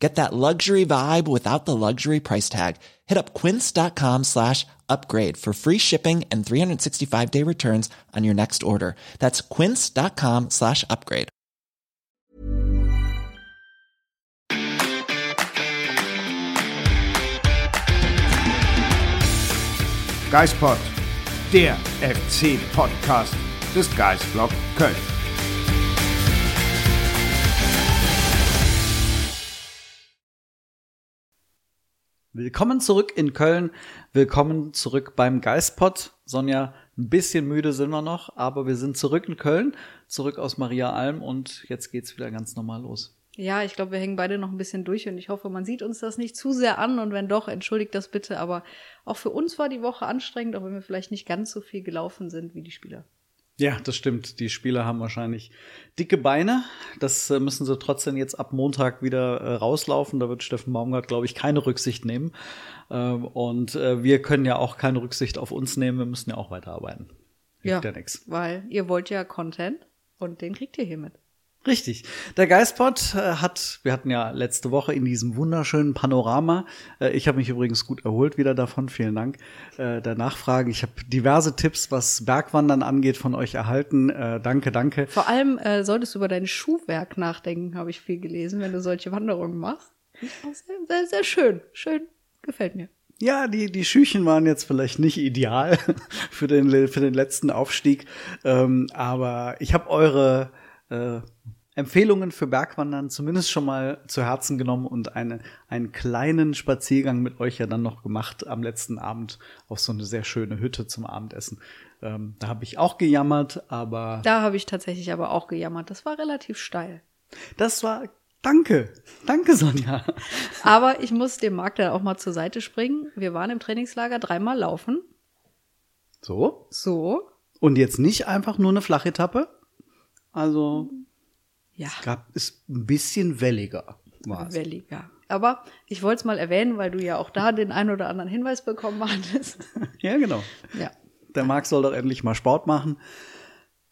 Get that luxury vibe without the luxury price tag. Hit up quince.com slash upgrade for free shipping and 365 day returns on your next order. That's quince.com slash upgrade. Geispod, der FC-Podcast des Geistblog Köln. Willkommen zurück in Köln. Willkommen zurück beim Geistpod. Sonja, ein bisschen müde sind wir noch, aber wir sind zurück in Köln, zurück aus Maria Alm und jetzt geht's wieder ganz normal los. Ja, ich glaube, wir hängen beide noch ein bisschen durch und ich hoffe, man sieht uns das nicht zu sehr an und wenn doch, entschuldigt das bitte, aber auch für uns war die Woche anstrengend, auch wenn wir vielleicht nicht ganz so viel gelaufen sind wie die Spieler. Ja, das stimmt. Die Spieler haben wahrscheinlich dicke Beine. Das äh, müssen sie trotzdem jetzt ab Montag wieder äh, rauslaufen. Da wird Steffen Baumgart, glaube ich, keine Rücksicht nehmen. Ähm, und äh, wir können ja auch keine Rücksicht auf uns nehmen. Wir müssen ja auch weiterarbeiten. Hilft ja, ja nix. weil ihr wollt ja Content und den kriegt ihr hiermit. Richtig. Der Geistpot äh, hat, wir hatten ja letzte Woche in diesem wunderschönen Panorama, äh, ich habe mich übrigens gut erholt wieder davon, vielen Dank äh, der Nachfrage. Ich habe diverse Tipps, was Bergwandern angeht, von euch erhalten. Danke, danke. Vor allem äh, solltest du über dein Schuhwerk nachdenken, habe ich viel gelesen, wenn du solche Wanderungen machst. Sehr, sehr, sehr schön. Schön. Gefällt mir. Ja, die, die Schüchen waren jetzt vielleicht nicht ideal für den, für den letzten Aufstieg. Ähm, aber ich habe eure äh, Empfehlungen für Bergwandern zumindest schon mal zu Herzen genommen und eine, einen kleinen Spaziergang mit euch ja dann noch gemacht am letzten Abend auf so eine sehr schöne Hütte zum Abendessen. Ähm, da habe ich auch gejammert, aber. Da habe ich tatsächlich aber auch gejammert. Das war relativ steil. Das war. Danke. Danke, Sonja. Aber ich muss dem Marc da auch mal zur Seite springen. Wir waren im Trainingslager dreimal laufen. So? So. Und jetzt nicht einfach nur eine Flachetappe? Also ja. es gab ist ein bisschen welliger. War's. Welliger. Aber ich wollte es mal erwähnen, weil du ja auch da den einen oder anderen Hinweis bekommen hattest. ja, genau. Ja. Der Marc soll doch endlich mal Sport machen.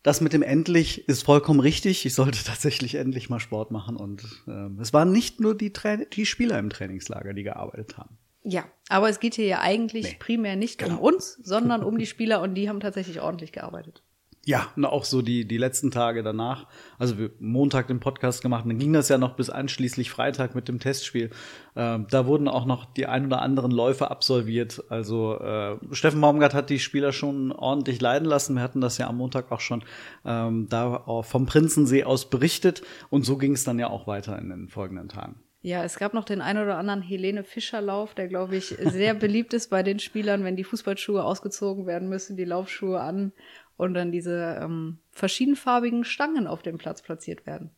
Das mit dem endlich ist vollkommen richtig. Ich sollte tatsächlich endlich mal Sport machen. Und äh, es waren nicht nur die, Tra die Spieler im Trainingslager, die gearbeitet haben. Ja, aber es geht hier ja eigentlich nee. primär nicht genau. um uns, sondern um die Spieler und die haben tatsächlich ordentlich gearbeitet. Ja, und auch so die, die letzten Tage danach. Also wir Montag den Podcast gemacht, dann ging das ja noch bis einschließlich Freitag mit dem Testspiel. Ähm, da wurden auch noch die ein oder anderen Läufe absolviert. Also äh, Steffen Baumgart hat die Spieler schon ordentlich leiden lassen. Wir hatten das ja am Montag auch schon ähm, da vom Prinzensee aus berichtet. Und so ging es dann ja auch weiter in den folgenden Tagen. Ja, es gab noch den ein oder anderen Helene Fischer-Lauf, der, glaube ich, sehr beliebt ist bei den Spielern, wenn die Fußballschuhe ausgezogen werden müssen, die Laufschuhe an und dann diese ähm, verschiedenfarbigen Stangen auf dem Platz platziert werden.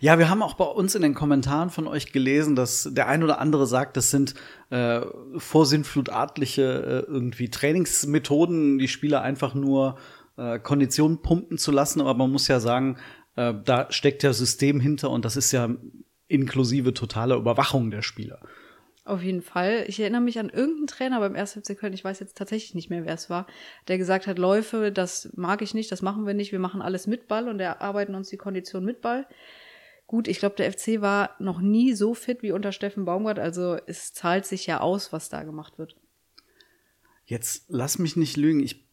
Ja, wir haben auch bei uns in den Kommentaren von euch gelesen, dass der ein oder andere sagt, das sind äh, vorsinnflutartliche äh, irgendwie Trainingsmethoden, die Spieler einfach nur äh, Konditionen pumpen zu lassen. Aber man muss ja sagen, äh, da steckt ja System hinter und das ist ja inklusive totaler Überwachung der Spieler. Auf jeden Fall. Ich erinnere mich an irgendeinen Trainer beim 1. FC Köln, ich weiß jetzt tatsächlich nicht mehr, wer es war, der gesagt hat, Läufe, das mag ich nicht, das machen wir nicht, wir machen alles mit Ball und erarbeiten uns die Kondition mit Ball. Gut, ich glaube, der FC war noch nie so fit wie unter Steffen Baumgart, also es zahlt sich ja aus, was da gemacht wird. Jetzt lass mich nicht lügen, ich,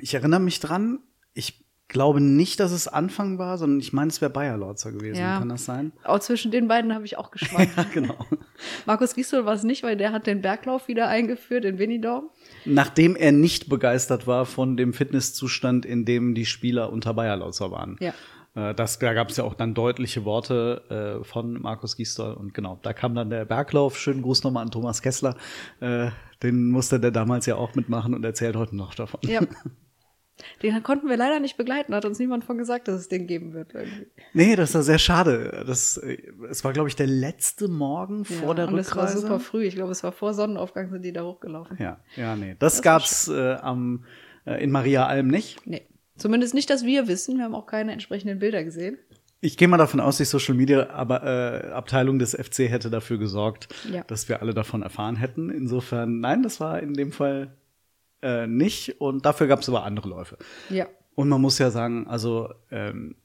ich erinnere mich dran, ich glaube nicht, dass es Anfang war, sondern ich meine, es wäre Bayer Lorzer gewesen. Ja. Kann das sein? Auch zwischen den beiden habe ich auch geschwankt. ja, genau. Markus Gisdol war es nicht, weil der hat den Berglauf wieder eingeführt in Winidorm. Nachdem er nicht begeistert war von dem Fitnesszustand, in dem die Spieler unter Bayer Lorzer waren. Ja. Äh, das, da gab es ja auch dann deutliche Worte äh, von Markus Gisdol. Und genau, da kam dann der Berglauf. Schönen Gruß nochmal an Thomas Kessler. Äh, den musste der damals ja auch mitmachen und erzählt heute noch davon. Ja. Den konnten wir leider nicht begleiten, hat uns niemand von gesagt, dass es den geben wird. Irgendwie. Nee, das war sehr schade. Das, es war, glaube ich, der letzte Morgen vor ja, der und Rückreise. Und es war super früh. Ich glaube, es war vor Sonnenaufgang, sind die da hochgelaufen. Ja, ja, nee. Das, das gab's äh, am, äh, in Maria Alm nicht. Nee. Zumindest nicht, dass wir wissen. Wir haben auch keine entsprechenden Bilder gesehen. Ich gehe mal davon aus, die Social Media aber, äh, Abteilung des FC hätte dafür gesorgt, Ja. dass wir alle davon erfahren hätten. Insofern, nein, das war in dem Fall äh, nicht. Und dafür gab es aber andere Läufe. Ja. Und man muss ja sagen, also ähm,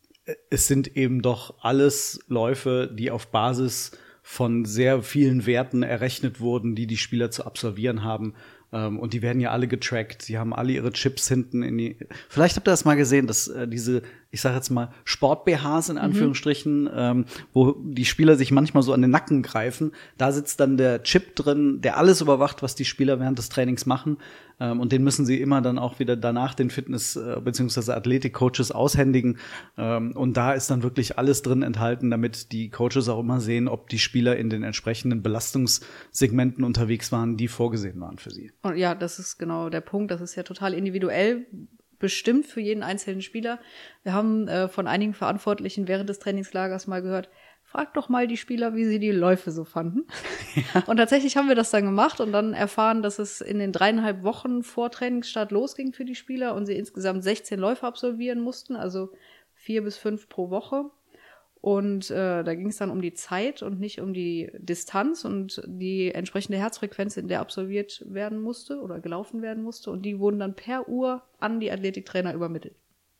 es sind eben doch alles Läufe, die auf Basis von sehr vielen Werten errechnet wurden, die die Spieler zu absolvieren haben. Ähm, und die werden ja alle getrackt. Sie haben alle ihre Chips hinten in die. Vielleicht habt ihr das mal gesehen, dass äh, diese, ich sage jetzt mal, Sport-BHs in Anführungsstrichen, ähm, wo die Spieler sich manchmal so an den Nacken greifen. Da sitzt dann der Chip drin, der alles überwacht, was die Spieler während des Trainings machen. Ähm, und den müssen sie immer dann auch wieder danach den Fitness- äh, bzw. Athletik-Coaches aushändigen. Ähm, und da ist dann wirklich alles drin enthalten, damit die Coaches auch immer sehen, ob die Spieler in den entsprechenden Belastungssegmenten unterwegs waren, die vorgesehen waren für sie. Und ja, das ist genau der Punkt. Das ist ja total individuell bestimmt für jeden einzelnen Spieler. Wir haben äh, von einigen Verantwortlichen während des Trainingslagers mal gehört, frag doch mal die Spieler, wie sie die Läufe so fanden. Und tatsächlich haben wir das dann gemacht und dann erfahren, dass es in den dreieinhalb Wochen vor Trainingsstart losging für die Spieler und sie insgesamt 16 Läufe absolvieren mussten, also vier bis fünf pro Woche. Und äh, da ging es dann um die Zeit und nicht um die Distanz und die entsprechende Herzfrequenz, in der absolviert werden musste oder gelaufen werden musste. Und die wurden dann per Uhr an die Athletiktrainer übermittelt.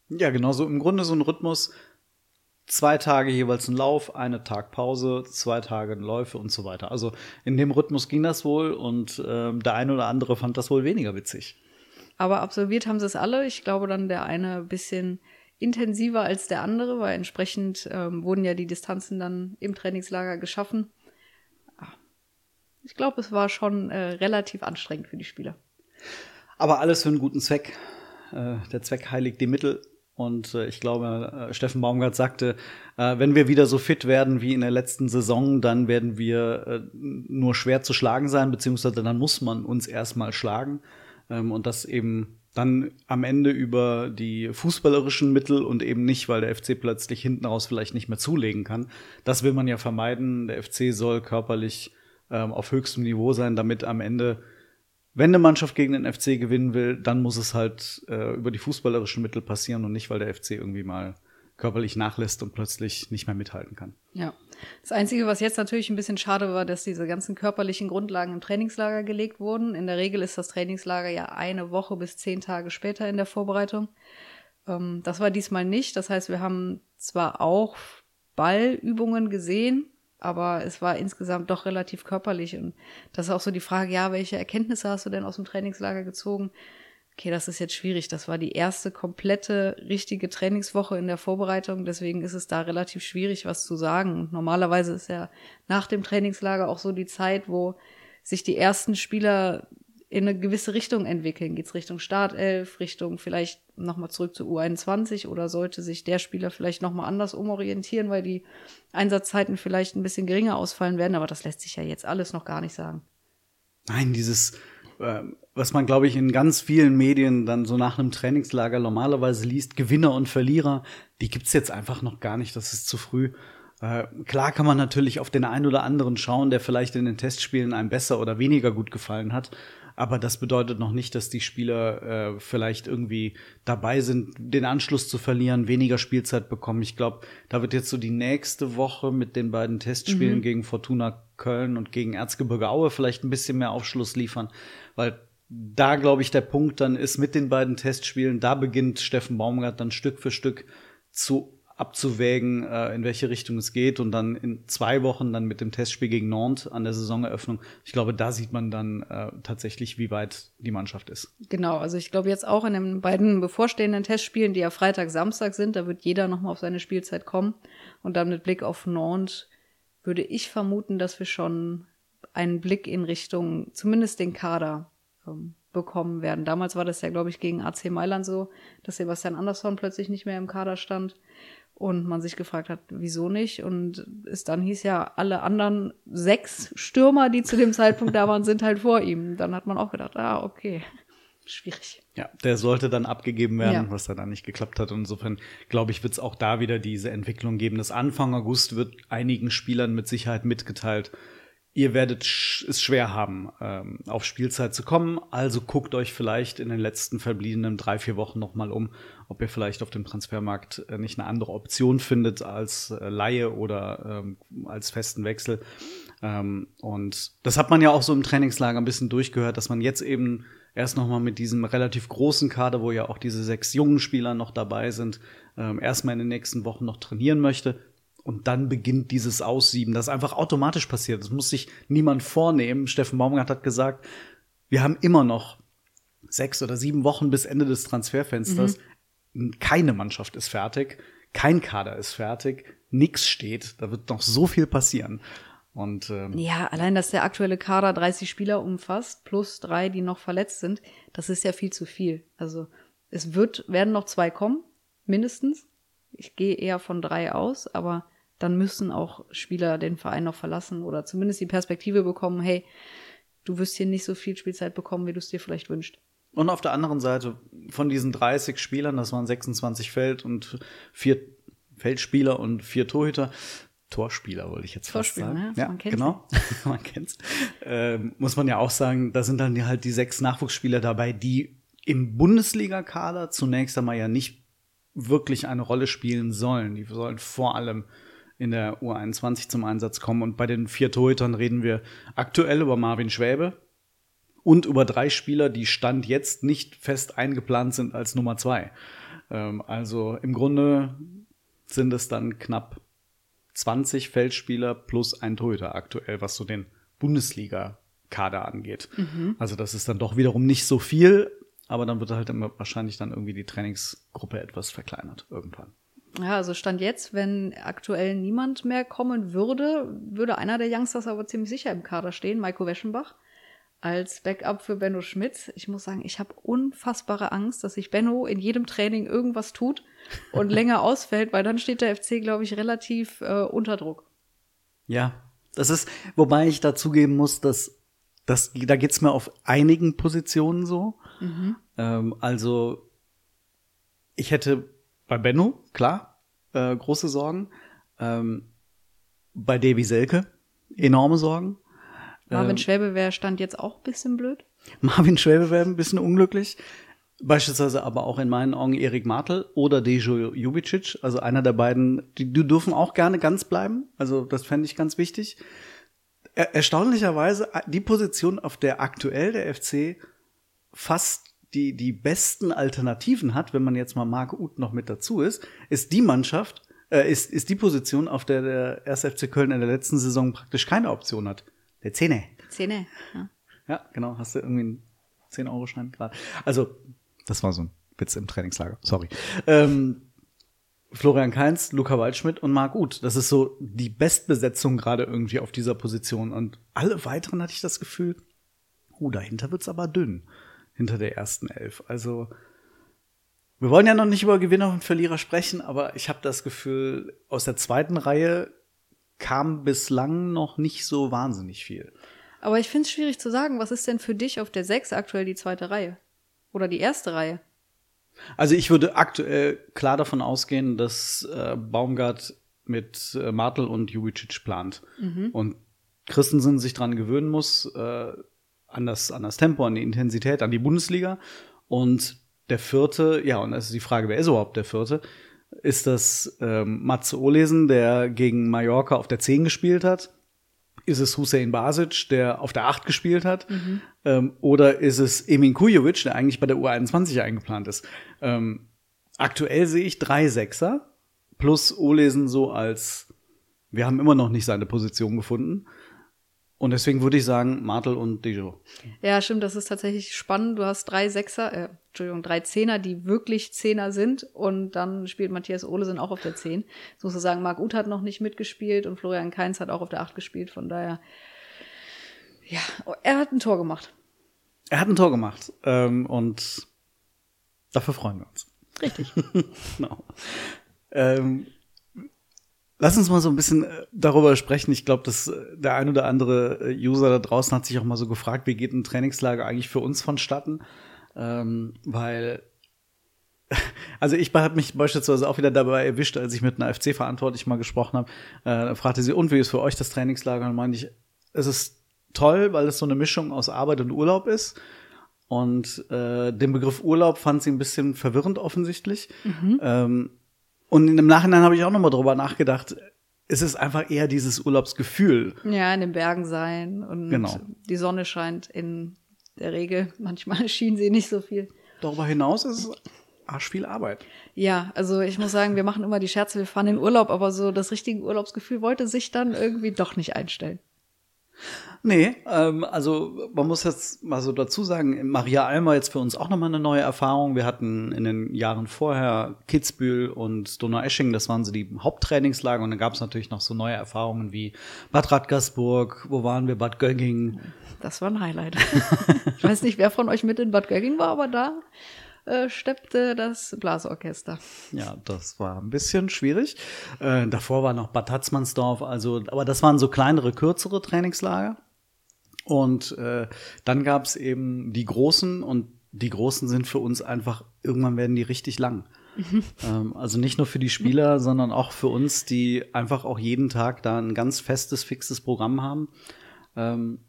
Ja, genau, so im Grunde so ein Rhythmus. Zwei Tage jeweils ein Lauf, eine Tag Pause, zwei Tage Läufe und so weiter. Also in dem Rhythmus ging das wohl und ähm, der eine oder andere fand das wohl weniger witzig. Aber absolviert haben sie es alle. Ich glaube dann der eine ein bisschen intensiver als der andere, weil entsprechend ähm, wurden ja die Distanzen dann im Trainingslager geschaffen. Ah, Ich glaube, es war schon äh, relativ anstrengend für die Spieler. Aber alles für einen guten Zweck. Äh, der Zweck heiligt die Mittel. Und äh, ich glaube, äh, Steffen Baumgart sagte, äh, wenn wir wieder so fit werden wie in der letzten Saison, dann werden wir äh, nur schwer zu schlagen sein, beziehungsweise dann muss man uns erstmal schlagen. Ähm, und das eben dann am Ende über die fußballerischen Mittel und eben nicht, weil der FC plötzlich hinten raus vielleicht nicht mehr zulegen kann. Das will man ja vermeiden. Der FC soll körperlich ähm, auf höchstem Niveau sein, damit am Ende wenn eine Mannschaft gegen den FC gewinnen will, dann muss es halt äh, über die fußballerischen Mittel passieren und nicht, weil der FC irgendwie mal körperlich nachlässt und plötzlich nicht mehr mithalten kann. Ja. Das Einzige, was jetzt natürlich ein bisschen schade war, dass diese ganzen körperlichen Grundlagen im Trainingslager gelegt wurden. In der Regel ist das Trainingslager ja eine Woche bis zehn Tage später in der Vorbereitung. Ähm, das war diesmal nicht. Das heißt, wir haben zwar auch Ballübungen gesehen, aber es war insgesamt doch relativ körperlich. Und das ist auch so die Frage, ja, welche Erkenntnisse hast du denn aus dem Trainingslager gezogen? Okay, das ist jetzt schwierig. Das war die erste komplette richtige Trainingswoche in der Vorbereitung. Deswegen ist es da relativ schwierig, was zu sagen. Und normalerweise ist ja nach dem Trainingslager auch so die Zeit, wo sich die ersten Spieler in eine gewisse Richtung entwickeln. Geht's Richtung Startelf, Richtung vielleicht nochmal zurück zu U21 oder sollte sich der Spieler vielleicht nochmal anders umorientieren, weil die Einsatzzeiten vielleicht ein bisschen geringer ausfallen werden. Aber das lässt sich ja jetzt alles noch gar nicht sagen. Nein, dieses, was man, glaube ich, in ganz vielen Medien dann so nach einem Trainingslager normalerweise liest, Gewinner und Verlierer, die gibt's jetzt einfach noch gar nicht. Das ist zu früh. Äh, klar kann man natürlich auf den einen oder anderen schauen, der vielleicht in den Testspielen einem besser oder weniger gut gefallen hat. Aber das bedeutet noch nicht, dass die Spieler äh, vielleicht irgendwie dabei sind, den Anschluss zu verlieren, weniger Spielzeit bekommen. Ich glaube, da wird jetzt so die nächste Woche mit den beiden Testspielen gegen Fortuna Köln und gegen Erzgebirge Aue vielleicht ein bisschen mehr Aufschluss liefern, weil da glaube ich der Punkt dann ist mit den beiden Testspielen, da beginnt Steffen Baumgart dann Stück für Stück zu abzuwägen, äh, in welche Richtung es geht und dann in zwei Wochen dann mit dem Testspiel gegen Nantes an der Saisoneröffnung. Ich glaube, da sieht man dann äh, tatsächlich, wie weit die Mannschaft ist. Genau, also ich glaube jetzt auch in den beiden bevorstehenden Testspielen, die ja Freitag, Samstag sind, da wird jeder nochmal auf seine Spielzeit kommen. Und dann mit Blick auf Nantes würde ich vermuten, dass wir schon einen Blick in Richtung zumindest den Kader ähm, bekommen werden. Damals war das ja, glaube ich, gegen AC Mailand so, dass Sebastian Andersson plötzlich nicht mehr im Kader stand und man sich gefragt hat, wieso nicht? Und es dann hieß ja, alle anderen sechs Stürmer, die zu dem Zeitpunkt da waren, sind halt vor ihm. Dann hat man auch gedacht, ah, okay, schwierig. Ja, der sollte dann abgegeben werden, Ja. was da dann nicht geklappt hat. Und insofern, glaube ich, wird es auch da wieder diese Entwicklung geben. Das Anfang August wird einigen Spielern mit Sicherheit mitgeteilt, ihr werdet es schwer haben, ähm, auf Spielzeit zu kommen. Also guckt euch vielleicht in den letzten verbliebenen drei, vier Wochen noch mal um, ob ihr vielleicht auf dem Transfermarkt äh, nicht eine andere Option findet als äh, Laie oder ähm, als festen Wechsel. Ähm, und das hat man ja auch so im Trainingslager ein bisschen durchgehört, dass man jetzt eben erst noch mal mit diesem relativ großen Kader, wo ja auch diese sechs jungen Spieler noch dabei sind, ähm, erstmal in den nächsten Wochen noch trainieren möchte und dann beginnt dieses Aussieben, das einfach automatisch passiert. Das muss sich niemand vornehmen. Steffen Baumgart hat gesagt, wir haben immer noch sechs oder sieben Wochen bis Ende des Transferfensters. Mhm. Keine Mannschaft ist fertig, kein Kader ist fertig, nix steht. Da wird noch so viel passieren. Und, ähm, ja, allein, dass der aktuelle Kader 30 Spieler umfasst, plus drei, die noch verletzt sind, das ist ja viel zu viel. Also es wird, werden noch zwei kommen, mindestens. Ich gehe eher von drei aus, aber dann müssen auch Spieler den Verein noch verlassen oder zumindest die Perspektive bekommen, hey, du wirst hier nicht so viel Spielzeit bekommen, wie du es dir vielleicht wünschst. Und auf der anderen Seite von diesen 30 Spielern, das waren 26 Feld und vier Feldspieler und vier Torhüter, Torspieler wollte ich jetzt fast sagen. Ja, ja man kennt's. genau, man kennt's. Ähm, muss man ja auch sagen, da sind dann halt die sechs Nachwuchsspieler dabei, die im Bundesliga-Kader zunächst einmal ja nicht wirklich eine Rolle spielen sollen. Die sollen vor allem in der U21 zum Einsatz kommen. Und bei den vier Torhütern reden wir aktuell über Marvin Schwäbe und über drei Spieler, die Stand jetzt nicht fest eingeplant sind als Nummer zwei. Ähm, also im Grunde sind es dann knapp 20 Feldspieler plus ein Torhüter aktuell, was so den Bundesliga-Kader angeht. Mhm. Also das ist dann doch wiederum nicht so viel, aber dann wird halt immer wahrscheinlich dann irgendwie die Trainingsgruppe etwas verkleinert irgendwann. Ja, also Stand jetzt, wenn aktuell niemand mehr kommen würde, würde einer der Youngsters aber ziemlich sicher im Kader stehen, Maiko Weschenbach, als Backup für Benno Schmidt. Ich muss sagen, ich habe unfassbare Angst, dass sich Benno in jedem Training irgendwas tut und länger ausfällt, weil dann steht der FC, glaube ich, relativ äh, unter Druck. Ja, das ist, wobei ich dazugeben muss, dass, dass da geht's mir auf einigen Positionen so. Mhm. Ähm, also ich hätte bei Benno, klar, äh, große Sorgen. Ähm, bei Davy Selke, enorme Sorgen. Marvin ähm, Schwäbe wäre stand jetzt auch ein bisschen blöd. Marvin Schwäbe wäre ein bisschen unglücklich. Beispielsweise aber auch in meinen Augen Erik Martel oder Dejo Jubicic, also einer der beiden, die, die dürfen auch gerne ganz bleiben. Also das fände ich ganz wichtig. Er, erstaunlicherweise die Position, auf der aktuell der FC fast die, die besten Alternativen hat, wenn man jetzt mal Marc Uth noch mit dazu ist, ist die Mannschaft, äh, ist, ist die Position, auf der der 1. FC Köln in der letzten Saison praktisch keine Option hat. Der Zähne. Zähne, ja. Ja, genau. Hast du irgendwie einen 10-Euro-Schein gerade? Also, das war so ein Witz im Trainingslager. Sorry. Ähm, Florian Kainz, Luca Waldschmidt und Marc Uth. Das ist so die Bestbesetzung gerade irgendwie auf dieser Position. Und alle weiteren hatte ich das Gefühl, uh, dahinter wird's aber dünn hinter der ersten Elf. Also wir wollen ja noch nicht über Gewinner und Verlierer sprechen, aber ich habe das Gefühl, aus der zweiten Reihe kam bislang noch nicht so wahnsinnig viel. Aber ich finde es schwierig zu sagen, was ist denn für dich auf der sechs aktuell die zweite Reihe? Oder die erste Reihe? Also ich würde aktuell klar davon ausgehen, dass äh, Baumgart mit äh, Martel und Jubicic plant. Mhm. Und Christensen sich dran gewöhnen muss, äh, an das, an das Tempo, an die Intensität, an die Bundesliga. Und der vierte, ja, und das ist die Frage, wer ist überhaupt der vierte? Ist das ähm, Matze Olesen, der gegen Mallorca auf der 10 gespielt hat? Ist es Hussein Basic, der auf der 8 gespielt hat? Mhm. Ähm, oder ist es Emin Kujovic, der eigentlich bei der U21 eingeplant ist? Ähm, aktuell sehe ich drei Sechser plus Olesen so als, wir haben immer noch nicht seine Position gefunden. Und deswegen würde ich sagen, Martel und Dejo. Ja, stimmt, das ist tatsächlich spannend. Du hast drei Sechser, äh, Entschuldigung, drei Zehner, die wirklich Zehner sind. Und dann spielt Matthias Olesen auch auf der Zehn. Sozusagen, Marc Uth hat noch nicht mitgespielt und Florian Kainz hat auch auf der Acht gespielt. Von daher, ja, er hat ein Tor gemacht. Er hat ein Tor gemacht. Ähm, und dafür freuen wir uns. Richtig. genau. Ähm, Lass uns mal so ein bisschen äh, darüber sprechen. Ich glaube, dass äh, der ein oder andere äh, User da draußen hat sich auch mal so gefragt, wie geht ein Trainingslager eigentlich für uns vonstatten? Ähm, weil, also ich habe mich beispielsweise auch wieder dabei erwischt, als ich mit einer FC-Verantwortlichen mal gesprochen habe. Äh, fragte sie, und wie ist für euch das Trainingslager? Und meinte ich, es ist toll, weil es so eine Mischung aus Arbeit und Urlaub ist. Und äh, den Begriff Urlaub fand sie ein bisschen verwirrend offensichtlich. Ähm, und im Nachhinein habe ich auch nochmal drüber nachgedacht. Es ist einfach eher dieses Urlaubsgefühl. Ja, in den Bergen sein und Genau. die Sonne scheint in der Regel. Manchmal schien sie nicht so viel. Darüber hinaus ist es arsch viel Arbeit. Ja, also ich muss sagen, wir machen immer die Scherze, wir fahren in Urlaub, aber so das richtige Urlaubsgefühl wollte sich dann irgendwie doch nicht einstellen. Nee, ähm, also man muss jetzt mal so dazu sagen, Maria Alm war jetzt für uns auch nochmal eine neue Erfahrung. Wir hatten in den Jahren vorher Kitzbühel und Donaueschingen, das waren so die Haupttrainingslager und dann gab es natürlich noch so neue Erfahrungen wie Bad Radgersburg, wo waren wir, Bad Gögging. Das war ein Highlight. ich weiß nicht, wer von euch mit in Bad Gögging war, aber da äh, steppte das Blasorchester. Ja, das war ein bisschen schwierig. Äh, davor war noch Bad Tatzmannsdorf, also, aber das waren so kleinere, kürzere Trainingslager. Und äh, dann gab es eben die großen und die großen sind für uns einfach, irgendwann werden die richtig lang. ähm, also nicht nur für die Spieler, sondern auch für uns, die einfach auch jeden Tag da ein ganz festes, fixes Programm haben. Ähm,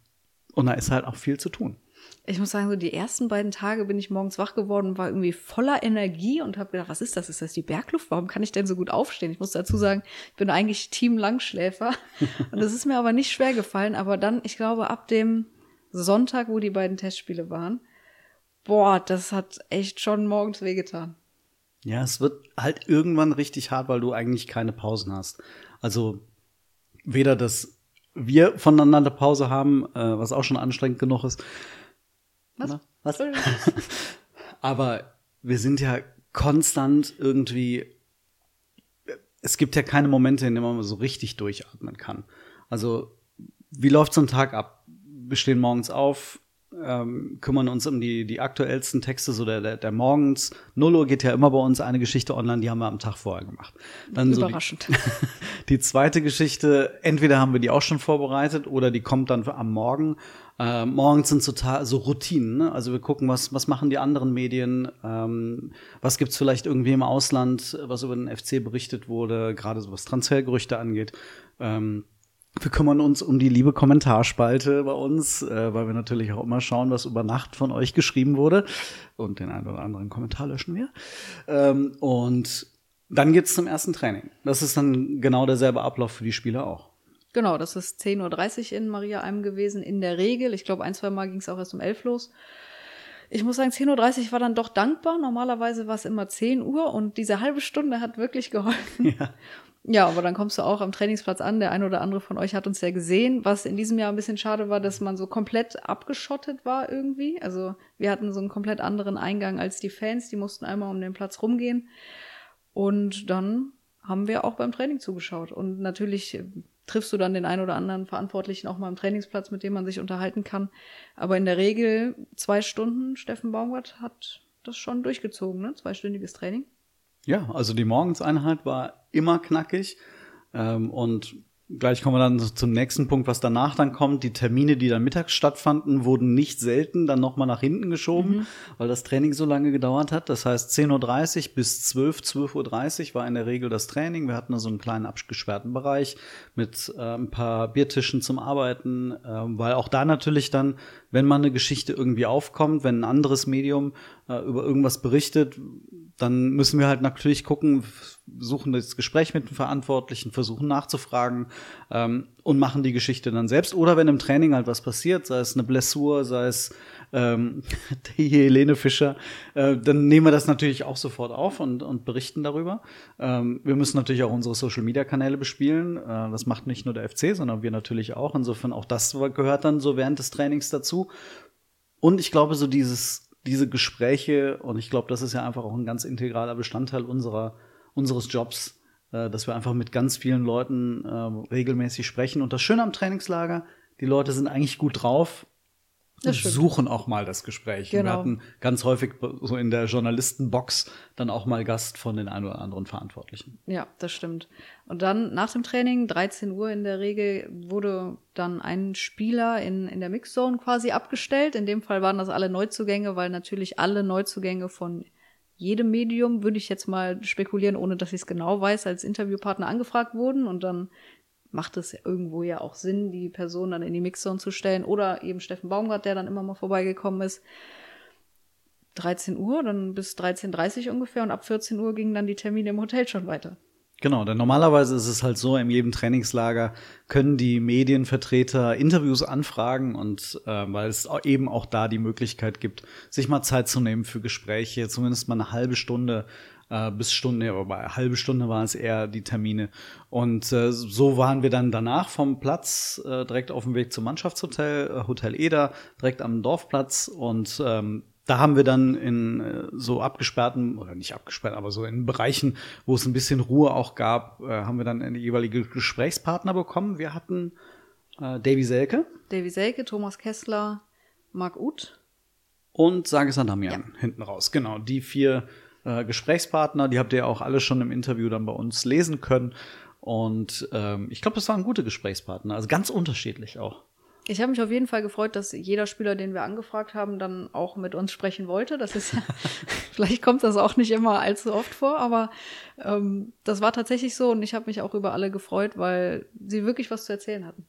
und da ist halt auch viel zu tun. Ich muss sagen, so die ersten beiden Tage bin ich morgens wach geworden und war irgendwie voller Energie und habe gedacht, was ist das? Ist das die Bergluft? Warum kann ich denn so gut aufstehen? Ich muss dazu sagen, ich bin eigentlich Team Langschläfer und das ist mir aber nicht schwer gefallen. Aber dann, ich glaube, ab dem Sonntag, wo die beiden Testspiele waren, boah, das hat echt schon morgens wehgetan. Ja, es wird halt irgendwann richtig hart, weil du eigentlich keine Pausen hast. Also weder, dass wir voneinander Pause haben, äh, was auch schon anstrengend genug ist. Was? Na, was? Entschuldigung. Aber wir sind ja konstant irgendwie. Es gibt ja keine Momente, in denen man so richtig durchatmen kann. Also, wie läuft so ein Tag ab? Wir stehen morgens auf, ähm, kümmern uns um die, die aktuellsten Texte, so der, der, der morgens. 0 Uhr geht ja immer bei uns eine Geschichte online, die haben wir am Tag vorher gemacht. Dann so die- Überraschend. die zweite Geschichte, entweder haben wir die auch schon vorbereitet oder die kommt dann am Morgen. Äh, morgens sind so, Ta- so Routinen. Ne? Also wir gucken, was, was machen die anderen Medien, ähm, was gibt's vielleicht irgendwie im Ausland, was über den FC berichtet wurde, gerade so was Transfergerüchte angeht. Ähm, wir kümmern uns um die liebe Kommentarspalte bei uns, äh, weil wir natürlich auch immer schauen, was über Nacht von euch geschrieben wurde. Und den einen oder anderen Kommentar löschen wir. Ähm, und dann geht's zum ersten Training. Das ist dann genau derselbe Ablauf für die Spieler auch. Genau, das ist 10.30 Uhr in Maria Alm gewesen, in der Regel. Ich glaube, ein, zwei Mal ging es auch erst um 11 los. Ich muss sagen, 10.30 Uhr war dann doch dankbar. Normalerweise war es immer 10 Uhr und diese halbe Stunde hat wirklich geholfen. Ja. Ja, aber dann kommst du auch am Trainingsplatz an. Der ein oder andere von euch hat uns ja gesehen. Was in diesem Jahr ein bisschen schade war, dass man so komplett abgeschottet war irgendwie. Also wir hatten so einen komplett anderen Eingang als die Fans. Die mussten einmal um den Platz rumgehen. Und dann haben wir auch beim Training zugeschaut. Und natürlich äh, triffst du dann den einen oder anderen Verantwortlichen auch mal am Trainingsplatz, mit dem man sich unterhalten kann. Aber in der Regel zwei Stunden. Steffen Baumgart hat das schon durchgezogen, ne? Zweistündiges Training. Ja, also die Morgenseinheit war immer knackig. Ähm, und gleich kommen wir dann zum nächsten Punkt, was danach dann kommt. Die Termine, die dann mittags stattfanden, wurden nicht selten dann nochmal nach hinten geschoben, weil das Training so lange gedauert hat. Das heißt, 10.30 Uhr bis 12, 12.30 Uhr war in der Regel das Training. Wir hatten da so einen kleinen abgesperrten Bereich mit äh, ein paar Biertischen zum Arbeiten, äh, weil auch da natürlich dann, wenn mal eine Geschichte irgendwie aufkommt, wenn ein anderes Medium äh, über irgendwas berichtet, dann müssen wir halt natürlich gucken, suchen das Gespräch mit den Verantwortlichen, versuchen nachzufragen ähm, und machen die Geschichte dann selbst. Oder wenn im Training halt was passiert, sei es eine Blessur, sei es ähm, die Helene Fischer, äh, dann nehmen wir das natürlich auch sofort auf und, und berichten darüber. Ähm, wir müssen natürlich auch unsere Social-Media-Kanäle bespielen. Äh, das macht nicht nur der FC, sondern wir natürlich auch. Insofern auch das gehört dann so während des Trainings dazu. Und ich glaube, so dieses diese Gespräche, und ich glaube, das ist ja einfach auch ein ganz integraler Bestandteil unserer, unseres Jobs, äh, dass wir einfach mit ganz vielen Leuten äh, regelmäßig sprechen. Und das Schöne am Trainingslager, die Leute sind eigentlich gut drauf. Suchen auch mal das Gespräch. Und Wir Genau. hatten ganz häufig so in der Journalistenbox dann auch mal Gast von den ein oder anderen Verantwortlichen. Ja, das stimmt. Und dann nach dem Training, 13 Uhr in der Regel, wurde dann ein Spieler in, in der Mixzone quasi abgestellt. In dem Fall waren das alle Neuzugänge, weil natürlich alle Neuzugänge von jedem Medium, würde ich jetzt mal spekulieren, ohne dass ich es genau weiß, als Interviewpartner angefragt wurden und dann macht es irgendwo ja auch Sinn, die Person dann in die Mixzone zu stellen oder eben Steffen Baumgart, der dann immer mal vorbeigekommen ist. 13 Uhr, dann bis 13.30 Uhr ungefähr und ab 14 Uhr gingen dann die Termine im Hotel schon weiter. Genau, denn normalerweise ist es halt so, in jedem Trainingslager können die Medienvertreter Interviews anfragen und äh, weil es eben auch da die Möglichkeit gibt, sich mal Zeit zu nehmen für Gespräche, zumindest mal eine halbe Stunde äh, bis Stunde, aber eine halbe Stunde waren es eher die Termine. Und äh, so waren wir dann danach vom Platz äh, direkt auf dem Weg zum Mannschaftshotel, äh, Hotel Eder, direkt am Dorfplatz und ähm, da haben wir dann in äh, so abgesperrten, oder nicht abgesperrt, aber so in Bereichen, wo es ein bisschen Ruhe auch gab, äh, haben wir dann die jeweilige Gesprächspartner bekommen. Wir hatten Davy Selke. Davy Selke, Thomas Kessler, Marc Uth. Und Sages Adamian ja. hinten raus. Genau, die vier äh, Gesprächspartner, die habt ihr auch alle schon im Interview dann bei uns lesen können. Und ähm, ich glaube, das waren gute Gesprächspartner, also ganz unterschiedlich auch. Ich habe mich auf jeden Fall gefreut, dass jeder Spieler, den wir angefragt haben, dann auch mit uns sprechen wollte. Das ist ja, vielleicht kommt das auch nicht immer allzu oft vor, aber ähm, das war tatsächlich so und ich habe mich auch über alle gefreut, weil sie wirklich was zu erzählen hatten.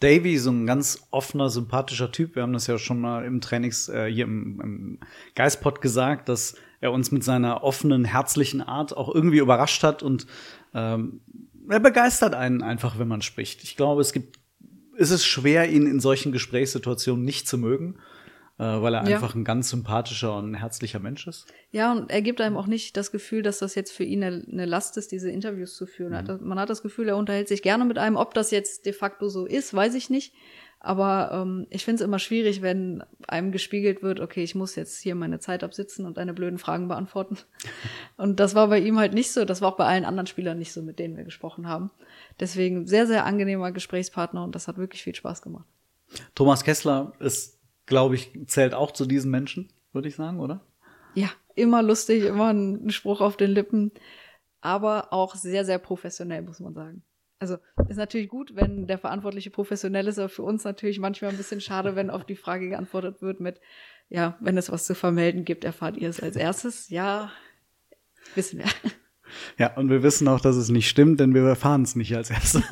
Davy, so ein ganz offener, sympathischer Typ. Wir haben das ja schon mal im Trainings äh, hier im, im Geistpod gesagt, dass er uns mit seiner offenen, herzlichen Art auch irgendwie überrascht hat und ähm, er begeistert einen einfach, wenn man spricht. Ich glaube, es gibt ist es schwer, ihn in solchen Gesprächssituationen nicht zu mögen, äh, weil er ja. einfach ein ganz sympathischer und herzlicher Mensch ist. Ja, und er gibt einem auch nicht das Gefühl, dass das jetzt für ihn eine, eine Last ist, diese Interviews zu führen. Mhm. Man hat das Gefühl, er unterhält sich gerne mit einem. Ob das jetzt de facto so ist, weiß ich nicht. Aber ähm, ich finde es immer schwierig, wenn einem gespiegelt wird, okay, ich muss jetzt hier meine Zeit absitzen und deine blöden Fragen beantworten. und das war bei ihm halt nicht so. Das war auch bei allen anderen Spielern nicht so, mit denen wir gesprochen haben. Deswegen sehr, sehr angenehmer Gesprächspartner und das hat wirklich viel Spaß gemacht. Thomas Kessler ist, glaube ich, zählt auch zu diesen Menschen, würde ich sagen, oder? Ja, immer lustig, immer ein Spruch auf den Lippen, aber auch sehr, sehr professionell, muss man sagen. Also ist natürlich gut, wenn der Verantwortliche professionell ist, aber für uns natürlich manchmal ein bisschen schade, wenn auf die Frage geantwortet wird mit, ja, wenn es was zu vermelden gibt, erfahrt ihr es als erstes. Ja, wissen wir. Ja, und wir wissen auch, dass es nicht stimmt, denn wir erfahren es nicht als Erste.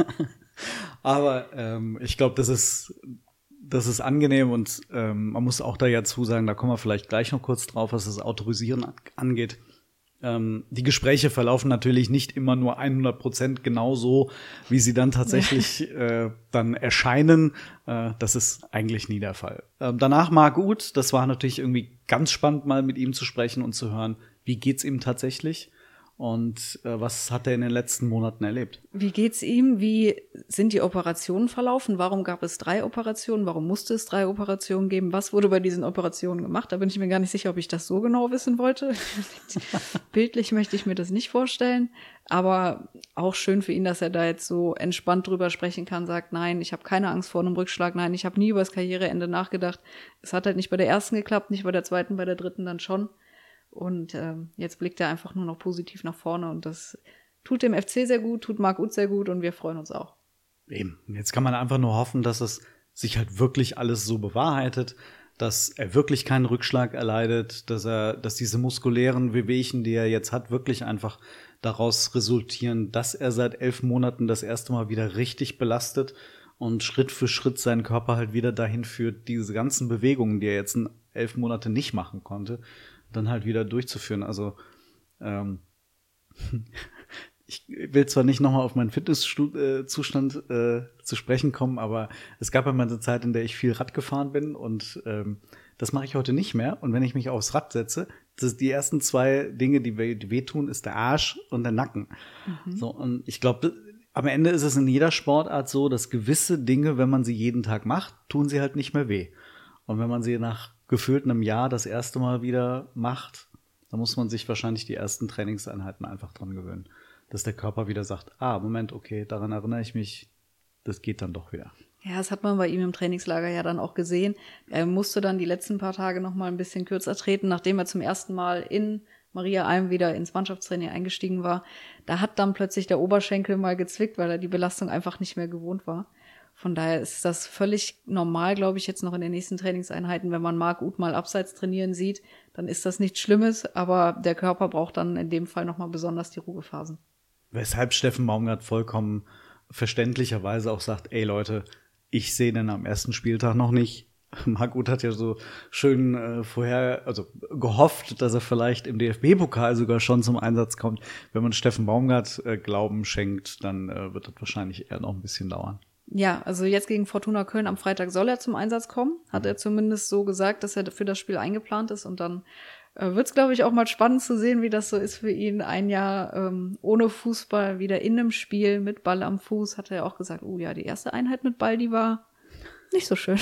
Aber ähm, ich glaube, das ist, das ist angenehm und ähm, man muss auch da ja zusagen, da kommen wir vielleicht gleich noch kurz drauf, was das Autorisieren angeht. Ähm, die Gespräche verlaufen natürlich nicht immer nur 100 Prozent genau so, wie sie dann tatsächlich äh, dann erscheinen. Äh, das ist eigentlich nie der Fall. Ähm, danach Marc Uth, das war natürlich irgendwie ganz spannend, mal mit ihm zu sprechen und zu hören, wie geht's ihm tatsächlich. Und äh, was hat er in den letzten Monaten erlebt? Wie geht's ihm? Wie sind die Operationen verlaufen? Warum gab es drei Operationen? Warum musste es drei Operationen geben? Was wurde bei diesen Operationen gemacht? Da bin ich mir gar nicht sicher, ob ich das so genau wissen wollte. Bildlich möchte ich mir das nicht vorstellen. Aber auch schön für ihn, dass er da jetzt so entspannt drüber sprechen kann, sagt, nein, ich habe keine Angst vor einem Rückschlag, nein, ich habe nie über das Karriereende nachgedacht. Es hat halt nicht bei der ersten geklappt, nicht bei der zweiten, bei der dritten dann schon. Und ähm, jetzt blickt er einfach nur noch positiv nach vorne und das tut dem FC sehr gut, tut Marc Uth sehr gut und wir freuen uns auch. Eben. Jetzt kann man einfach nur hoffen, dass es sich halt wirklich alles so bewahrheitet, dass er wirklich keinen Rückschlag erleidet, dass er, dass diese muskulären Wehwehchen, die er jetzt hat, wirklich einfach daraus resultieren, dass er seit elf Monaten das erste Mal wieder richtig belastet und Schritt für Schritt seinen Körper halt wieder dahin führt, diese ganzen Bewegungen, die er jetzt in elf Monate nicht machen konnte, dann halt wieder durchzuführen. Also ähm, ich will zwar nicht nochmal auf meinen Fitnesszustand äh, zu sprechen kommen, aber es gab einmal eine Zeit, in der ich viel Rad gefahren bin und ähm, das mache ich heute nicht mehr. Und wenn ich mich aufs Rad setze, das ist die ersten zwei Dinge, die, weh, die wehtun, ist der Arsch und der Nacken. Mhm. So, und ich glaube, am Ende ist es in jeder Sportart so, dass gewisse Dinge, wenn man sie jeden Tag macht, tun sie halt nicht mehr weh. Und wenn man sie nach gefühlt einem Jahr das erste Mal wieder macht, dann muss man sich wahrscheinlich die ersten Trainingseinheiten einfach dran gewöhnen. Dass der Körper wieder sagt, ah, Moment, okay, daran erinnere ich mich, das geht dann doch wieder. Ja, das hat man bei ihm im Trainingslager ja dann auch gesehen. Er musste dann die letzten paar Tage noch mal ein bisschen kürzer treten, nachdem er zum ersten Mal in Maria Alm wieder ins Mannschaftstraining eingestiegen war. Da hat dann plötzlich der Oberschenkel mal gezwickt, weil er die Belastung einfach nicht mehr gewohnt war. Von daher ist das völlig normal, glaube ich, jetzt noch in den nächsten Trainingseinheiten. Wenn man Marc Uth mal abseits trainieren sieht, dann ist das nichts Schlimmes, aber der Körper braucht dann in dem Fall nochmal besonders die Ruhephasen. Weshalb Steffen Baumgart vollkommen verständlicherweise auch sagt, ey Leute, ich sehe den am ersten Spieltag noch nicht. Margut hat ja so schön äh, vorher, also gehofft, dass er vielleicht im DFB-Pokal sogar schon zum Einsatz kommt. Wenn man Steffen Baumgart äh, Glauben schenkt, dann äh, wird das wahrscheinlich eher noch ein bisschen dauern. Ja, also jetzt gegen Fortuna Köln am Freitag soll er zum Einsatz kommen. Hat er zumindest so gesagt, dass er für das Spiel eingeplant ist. Und dann äh, wird es, glaube ich, auch mal spannend zu sehen, wie das so ist für ihn. Ein Jahr ähm, ohne Fußball, wieder in einem Spiel mit Ball am Fuß. Hat er auch gesagt, oh ja, die erste Einheit mit Ball, die war nicht so schön.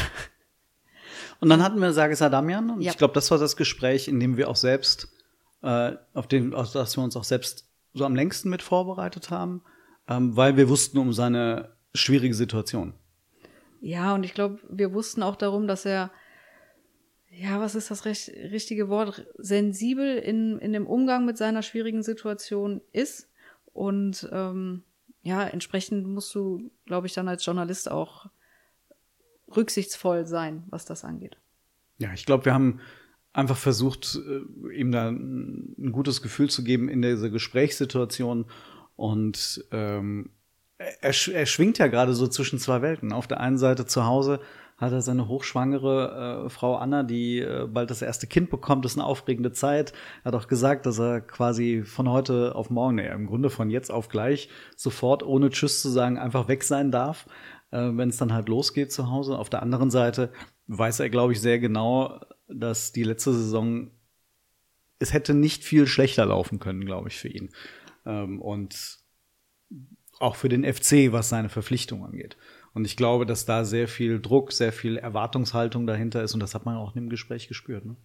Und dann hatten wir Sages Adamian. Und Ja. ich glaube, das war das Gespräch, in dem wir auch selbst, äh, auf dem, auf das wir uns auch selbst so am längsten mit vorbereitet haben, ähm, weil wir wussten um seine schwierige Situation. Ja, und ich glaube, wir wussten auch darum, dass er, ja, was ist das recht, richtige Wort, sensibel in, in dem Umgang mit seiner schwierigen Situation ist. Und ähm, ja, entsprechend musst du, glaube ich, dann als Journalist auch rücksichtsvoll sein, was das angeht. Ja, ich glaube, wir haben einfach versucht, äh, ihm da ein ein gutes Gefühl zu geben in dieser Gesprächssituation. Und ähm, er, er schwingt ja gerade so zwischen zwei Welten. Auf der einen Seite zu Hause hat er seine hochschwangere äh, Frau Anna, die äh, bald das erste Kind bekommt. Das ist eine aufregende Zeit. Er hat auch gesagt, dass er quasi von heute auf morgen, nee, im Grunde von jetzt auf gleich, sofort ohne Tschüss zu sagen, einfach weg sein darf, äh, wenn es dann halt losgeht zu Hause. Auf der anderen Seite weiß er, glaube ich, sehr genau, dass die letzte Saison es hätte nicht viel schlechter laufen können, glaube ich, für ihn. Ähm, und auch für den FC, was seine Verpflichtung angeht. Und ich glaube, dass da sehr viel Druck, sehr viel Erwartungshaltung dahinter ist und das hat man auch in dem Gespräch gespürt. Ne?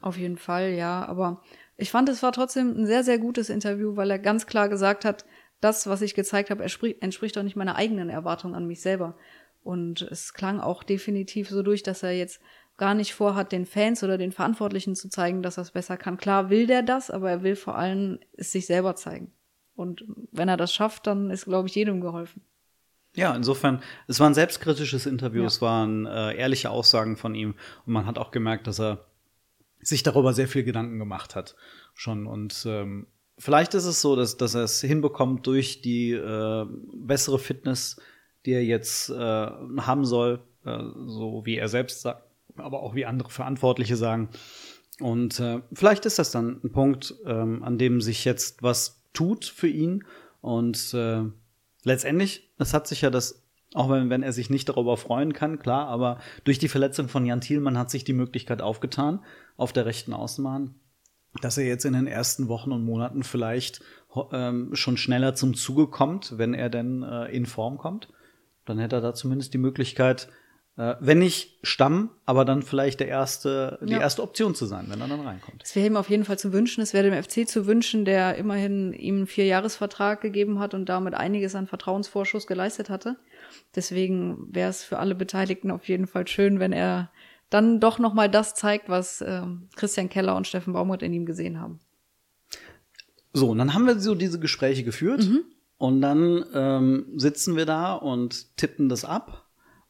Auf jeden Fall, ja. Aber ich fand, es war trotzdem ein sehr, sehr gutes Interview, weil er ganz klar gesagt hat, das, was ich gezeigt habe, entspricht doch nicht meiner eigenen Erwartung an mich selber. Und es klang auch definitiv so durch, dass er jetzt gar nicht vorhat, den Fans oder den Verantwortlichen zu zeigen, dass er es besser kann. Klar will der das, aber er will vor allem es sich selber zeigen. Und wenn er das schafft, dann ist, glaube ich, jedem geholfen. Ja, insofern, es war ein selbstkritisches Interview, Ja. es waren äh, ehrliche Aussagen von ihm und man hat auch gemerkt, dass er sich darüber sehr viel Gedanken gemacht hat schon. Und ähm, vielleicht ist es so, dass, dass er es hinbekommt durch die äh, bessere Fitness, die er jetzt äh, haben soll, äh, so wie er selbst sagt, aber auch wie andere Verantwortliche sagen. Und äh, vielleicht ist das dann ein Punkt, ähm, an dem sich jetzt was tut für ihn. Und äh, letztendlich, es hat sich ja das, auch wenn, wenn er sich nicht darüber freuen kann, klar, aber durch die Verletzung von Jan Thielmann hat sich die Möglichkeit aufgetan, auf der rechten Außenbahn, dass er jetzt in den ersten Wochen und Monaten vielleicht ähm, schon schneller zum Zuge kommt, wenn er denn äh, in Form kommt. Dann hätte er da zumindest die Möglichkeit, äh, wenn nicht Stamm, aber dann vielleicht der erste, die Ja. erste Option zu sein, wenn er dann reinkommt. Es wäre ihm auf jeden Fall zu wünschen. Es wäre dem FC zu wünschen, der immerhin ihm einen Vierjahresvertrag gegeben hat und damit einiges an Vertrauensvorschuss geleistet hatte. Deswegen wäre es für alle Beteiligten auf jeden Fall schön, wenn er dann doch noch mal das zeigt, was ähm, Christian Keller und Steffen Baumgart in ihm gesehen haben. So, und dann haben wir so diese Gespräche geführt und dann ähm, sitzen wir da und tippen das ab.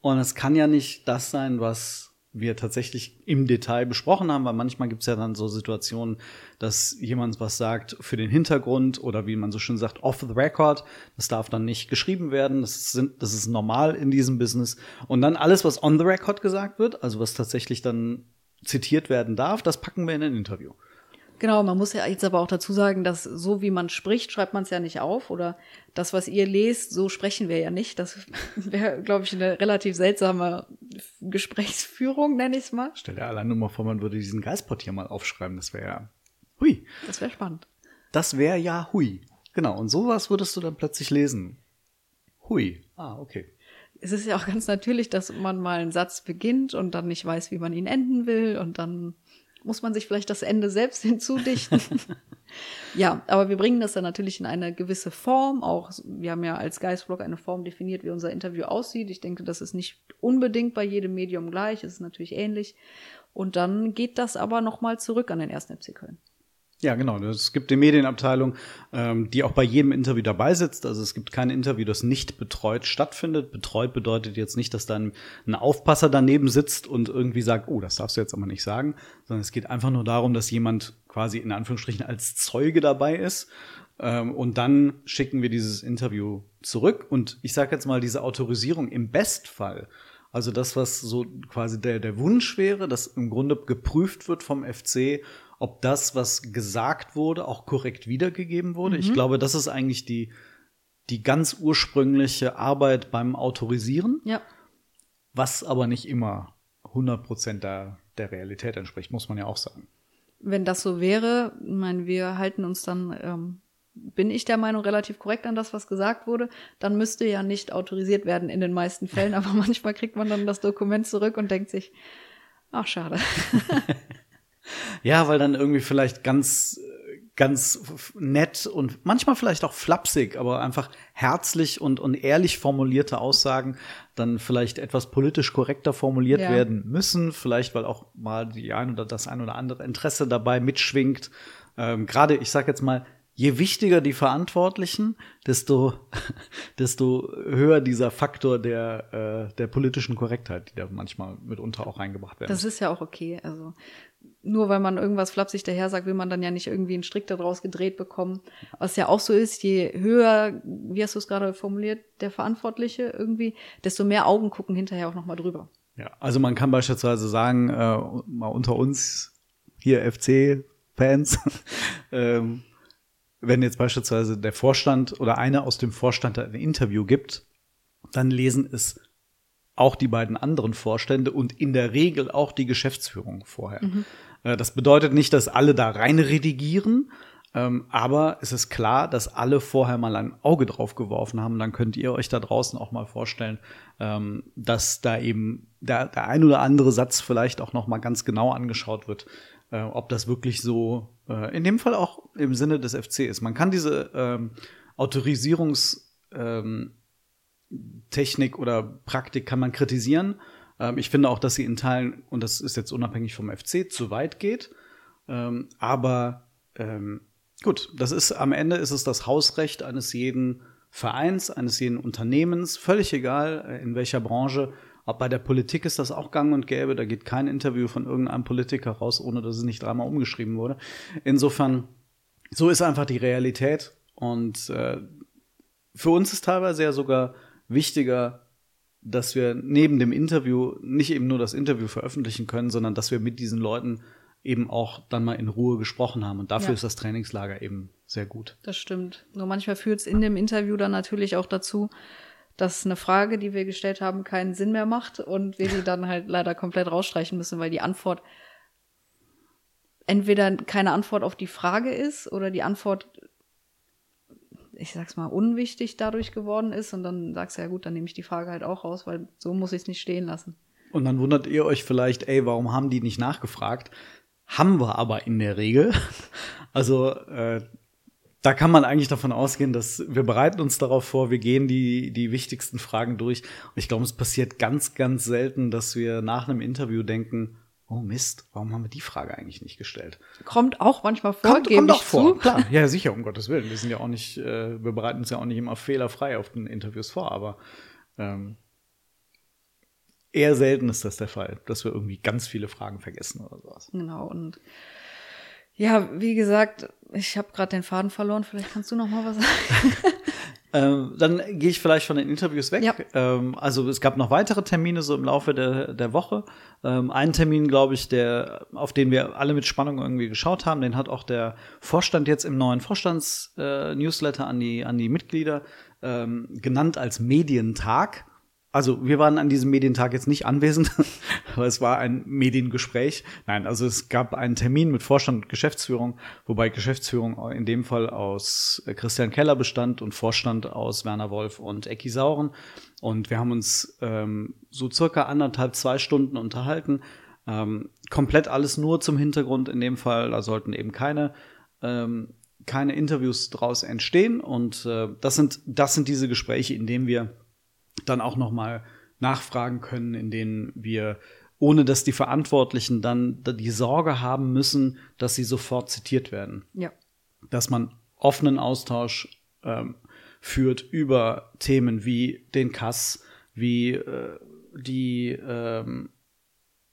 Und es kann ja nicht das sein, was wir tatsächlich im Detail besprochen haben, weil manchmal gibt es ja dann so Situationen, dass jemand was sagt für den Hintergrund oder wie man so schön sagt, off the record. Das darf dann nicht geschrieben werden. Das, sind, das ist normal in diesem Business. Und dann alles, was on the record gesagt wird, also was tatsächlich dann zitiert werden darf, das packen wir in ein Interview. Genau, man muss ja jetzt aber auch dazu sagen, dass so wie man spricht, schreibt man es ja nicht auf. Oder das, was ihr lest, so sprechen wir ja nicht. Das wäre, glaube ich, eine relativ seltsame Gesprächsführung, nenne ich es mal. Stell dir allein nur mal vor, man würde diesen Geistpot hier mal aufschreiben. Das wäre ja hui. Das wäre spannend. Das wäre ja hui. Genau, und sowas würdest du dann plötzlich lesen. Hui. Ah, okay. es ist ja auch ganz natürlich, dass man mal einen Satz beginnt und dann nicht weiß, wie man ihn enden will und dann muss man sich vielleicht das Ende selbst hinzudichten. ja, aber wir bringen das dann natürlich in eine gewisse Form. Auch wir haben ja als Geistblog eine Form definiert, wie unser Interview aussieht. Ich denke, das ist nicht unbedingt bei jedem Medium gleich. Es ist natürlich ähnlich. Und dann geht das aber nochmal zurück an den 1. FC Köln. Ja, genau. Es gibt die Medienabteilung, ähm, die auch bei jedem Interview dabei sitzt. Also es gibt kein Interview, das nicht betreut stattfindet. Betreut bedeutet jetzt nicht, dass dann ein Aufpasser daneben sitzt und irgendwie sagt, oh, das darfst du jetzt aber nicht sagen, sondern es geht einfach nur darum, dass jemand quasi in Anführungsstrichen als Zeuge dabei ist Ähm, und dann schicken wir dieses Interview zurück. Und ich sage jetzt mal, diese Autorisierung im Bestfall, also das, was so quasi der, der Wunsch wäre, dass im Grunde geprüft wird vom FC, ob das, was gesagt wurde, auch korrekt wiedergegeben wurde. Mhm. Ich glaube, das ist eigentlich die, die ganz ursprüngliche Arbeit beim Autorisieren. Ja. Was aber nicht immer 100 Prozent der, der Realität entspricht, muss man ja auch sagen. Wenn das so wäre, ich meine, wir halten uns dann ähm, bin ich der Meinung, relativ korrekt an das, was gesagt wurde, dann müsste ja nicht autorisiert werden in den meisten Fällen. Aber manchmal kriegt man dann das Dokument zurück und denkt sich, ach, schade. ja, weil dann irgendwie vielleicht ganz, ganz nett und manchmal vielleicht auch flapsig, aber einfach herzlich und, und ehrlich formulierte Aussagen dann vielleicht etwas politisch korrekter formuliert ja. werden müssen. Vielleicht, weil auch mal die ein oder das ein oder andere Interesse dabei mitschwingt. Ähm, Gerade, ich sag jetzt mal, je wichtiger die Verantwortlichen, desto, desto höher dieser Faktor der, äh, der politischen Korrektheit, die da manchmal mitunter auch reingebracht werden. Das ist ja auch okay. Also nur weil man irgendwas flapsig daher sagt, will man dann ja nicht irgendwie einen Strick daraus gedreht bekommen. Was ja auch so ist, je höher, wie hast du es gerade formuliert, der Verantwortliche irgendwie, desto mehr Augen gucken hinterher auch nochmal drüber. Ja, also man kann beispielsweise sagen, äh, mal unter uns hier FC-Fans, ähm, wenn jetzt beispielsweise der Vorstand oder einer aus dem Vorstand ein Interview gibt, dann lesen es auch die beiden anderen Vorstände und in der Regel auch die Geschäftsführung vorher. Mhm. Äh, das bedeutet nicht, dass alle da rein redigieren, ähm, aber es ist klar, dass alle vorher mal ein Auge drauf geworfen haben. Dann könnt ihr euch da draußen auch mal vorstellen, ähm, dass da eben der, der ein oder andere Satz vielleicht auch noch mal ganz genau angeschaut wird, äh, ob das wirklich so äh, in dem Fall auch im Sinne des FC ist. Man kann diese ähm, Autorisierungstechnik oder Praktik kann man kritisieren. Ähm, ich finde auch, dass sie in Teilen, und das ist jetzt unabhängig vom FC, zu weit geht. Ähm, aber ähm, gut, das ist am Ende ist es das Hausrecht eines jeden Vereins, eines jeden Unternehmens, völlig egal äh, in welcher Branche, auch bei der Politik ist das auch gang und gäbe. Da geht kein Interview von irgendeinem Politiker raus, ohne dass es nicht dreimal umgeschrieben wurde. Insofern, so ist einfach die Realität. Und äh, für uns ist teilweise ja sogar wichtiger, dass wir neben dem Interview nicht eben nur das Interview veröffentlichen können, sondern dass wir mit diesen Leuten eben auch dann mal in Ruhe gesprochen haben. Und dafür ja. ist das Trainingslager eben sehr gut. Das stimmt. Nur manchmal führt es in dem Interview dann natürlich auch dazu, dass eine Frage, die wir gestellt haben, keinen Sinn mehr macht und wir die dann halt leider komplett rausstreichen müssen, weil die Antwort entweder keine Antwort auf die Frage ist oder die Antwort, ich sag's mal, unwichtig dadurch geworden ist und dann sagst du ja gut, dann nehme ich die Frage halt auch raus, weil so muss ich es nicht stehen lassen. Und dann wundert ihr euch vielleicht, ey, warum haben die nicht nachgefragt? Haben wir aber in der Regel. Also äh, da kann man eigentlich davon ausgehen, dass wir bereiten uns darauf vor, wir gehen die, die wichtigsten Fragen durch. Und ich glaube, es passiert ganz, ganz selten, dass wir nach einem Interview denken, oh Mist, warum haben wir die Frage eigentlich nicht gestellt? Kommt auch manchmal vor, kommt, kommt auch vor, klar. Ja, sicher, um Gottes Willen. Wir sind ja auch nicht, äh, wir bereiten uns ja auch nicht immer fehlerfrei auf den Interviews vor, aber ähm, eher selten ist das der Fall, dass wir irgendwie ganz viele Fragen vergessen oder sowas. Genau, und ja, wie gesagt, ich habe gerade den Faden verloren. Vielleicht kannst du noch mal was sagen. ähm, dann gehe ich vielleicht von den Interviews weg. Ja. Ähm, also es gab noch weitere Termine so im Laufe der, der Woche. Ähm, einen Termin, glaube ich, der auf den wir alle mit Spannung irgendwie geschaut haben, den hat auch der Vorstand jetzt im neuen Vorstands-Newsletter äh, an die an die Mitglieder ähm, genannt als Medientag also wir waren an diesem Medientag jetzt nicht anwesend, aber es war ein Mediengespräch. Nein, also es gab einen Termin mit Vorstand und Geschäftsführung, wobei Geschäftsführung in dem Fall aus Christian Keller bestand und Vorstand aus Werner Wolf und Ecki Sauren. Und wir haben uns ähm, so circa anderthalb, zwei Stunden unterhalten. Ähm, komplett alles nur zum Hintergrund in dem Fall. Da sollten eben keine ähm, keine Interviews draus entstehen. Und äh, das sind das sind diese Gespräche, in denen wir dann auch noch mal nachfragen können, in denen wir ohne dass die Verantwortlichen dann die Sorge haben müssen, dass sie sofort zitiert werden. Ja. Dass man offenen Austausch ähm, führt über Themen wie den Kass, wie äh, die ähm,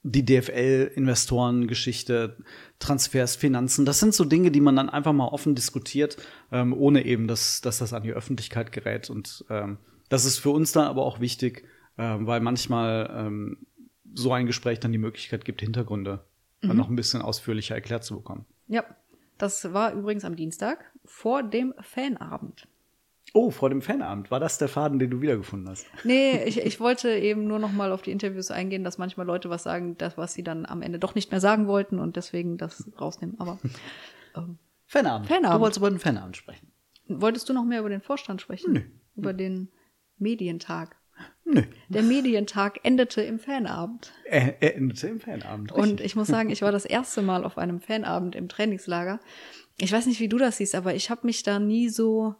die DFL-Investoren-Geschichte, Transfers, Finanzen, das sind so Dinge, die man dann einfach mal offen diskutiert, ähm, ohne eben, dass, dass das an die Öffentlichkeit gerät. Und ähm, das ist für uns dann aber auch wichtig, ähm, weil manchmal ähm, so ein Gespräch dann die Möglichkeit gibt, Hintergründe dann noch ein bisschen ausführlicher erklärt zu bekommen. Ja, das war übrigens am Dienstag vor dem Fanabend. Oh, vor dem Fanabend. War das der Faden, den du wiedergefunden hast? Nee, ich, ich wollte eben nur noch mal auf die Interviews eingehen, dass manchmal Leute was sagen, das, was sie dann am Ende doch nicht mehr sagen wollten und deswegen das rausnehmen. Aber ähm, Fanabend. Fanabend. Du wolltest über den Fanabend sprechen. wolltest du noch mehr über den Vorstand sprechen? Nö. Über den Medientag. Nö. Der Medientag endete im Fanabend. Er, er endete im Fanabend. Und ich muss sagen, ich war das erste Mal auf einem Fanabend im Trainingslager. Ich weiß nicht, wie du das siehst, aber ich habe mich da nie so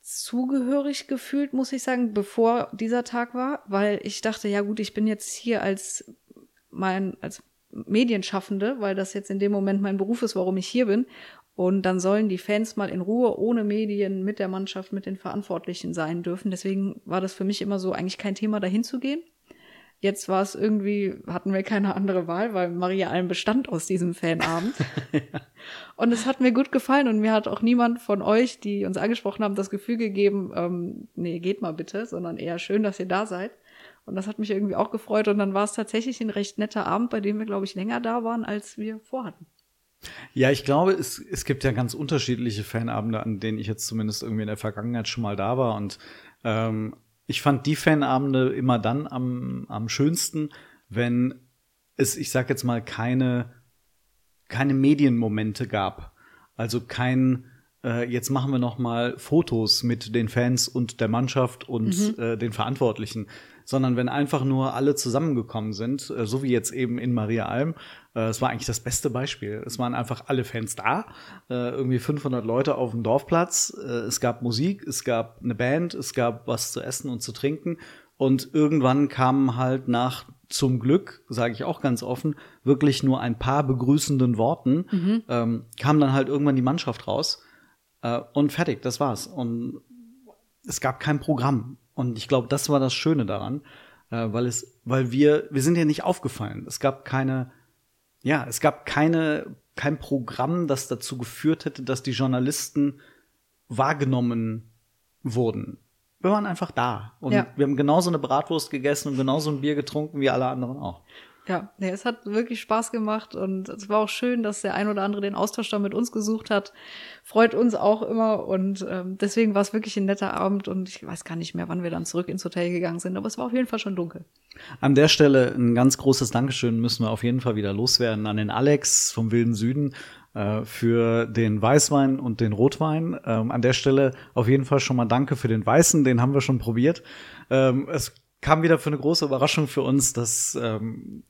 zugehörig gefühlt, muss ich sagen, bevor dieser Tag war, weil ich dachte, ja gut, ich bin jetzt hier als mein als Medienschaffende, weil das jetzt in dem Moment mein Beruf ist, warum ich hier bin. Und dann sollen die Fans mal in Ruhe ohne Medien mit der Mannschaft, mit den Verantwortlichen sein dürfen. Deswegen war das für mich immer so eigentlich kein Thema, dahin zu gehen. Jetzt war es irgendwie, hatten wir keine andere Wahl, weil Maria Alm bestand aus diesem Fanabend. Und es hat mir gut gefallen und mir hat auch niemand von euch, die uns angesprochen haben, das Gefühl gegeben, ähm, nee, geht mal bitte, sondern eher schön, dass ihr da seid. Und das hat mich irgendwie auch gefreut. Und dann war es tatsächlich ein recht netter Abend, bei dem wir, glaube ich, länger da waren, als wir vorhatten. Ja, ich glaube, es, es gibt ja ganz unterschiedliche Fanabende, an denen ich jetzt zumindest irgendwie in der Vergangenheit schon mal da war. Und ähm, ich fand die Fanabende immer dann am, am schönsten, wenn es, ich sag jetzt mal, keine, keine Medienmomente gab. Also kein, äh, jetzt machen wir noch mal Fotos mit den Fans und der Mannschaft und äh, den Verantwortlichen, sondern wenn einfach nur alle zusammengekommen sind, äh, so wie jetzt eben in Maria Alm. Äh, Es war eigentlich das beste Beispiel. Es waren einfach alle Fans da, äh, irgendwie 500 Leute auf dem Dorfplatz. Es gab Musik, es gab eine Band, es gab was zu essen und zu trinken. Und irgendwann kamen halt nach zum Glück, sage ich auch ganz offen, wirklich nur ein paar begrüßenden Worten, ähm, kam dann halt irgendwann die Mannschaft raus. Äh, und fertig, das war's. Und es gab kein Programm. Und ich glaube, das war das Schöne daran, äh, weil es, weil wir, wir sind ja nicht aufgefallen. Es gab keine, ja, es gab keine, kein Programm, das dazu geführt hätte, dass die Journalisten wahrgenommen wurden. Wir waren einfach da. Und Ja. wir haben genauso eine Bratwurst gegessen und genauso ein Bier getrunken wie alle anderen auch. Ja, nee, es hat wirklich Spaß gemacht und es war auch schön, dass der ein oder andere den Austausch da mit uns gesucht hat. Freut uns auch immer und ähm, deswegen war es wirklich ein netter Abend und ich weiß gar nicht mehr, wann wir dann zurück ins Hotel gegangen sind, aber es war auf jeden Fall schon dunkel. An der Stelle ein ganz großes Dankeschön müssen wir auf jeden Fall wieder loswerden an den Alex vom Wilden Süden äh, für den Weißwein und den Rotwein. Ähm, an der Stelle auf jeden Fall schon mal Danke für den Weißen, den haben wir schon probiert. Ähm, es kam wieder für eine große Überraschung für uns, dass ähm,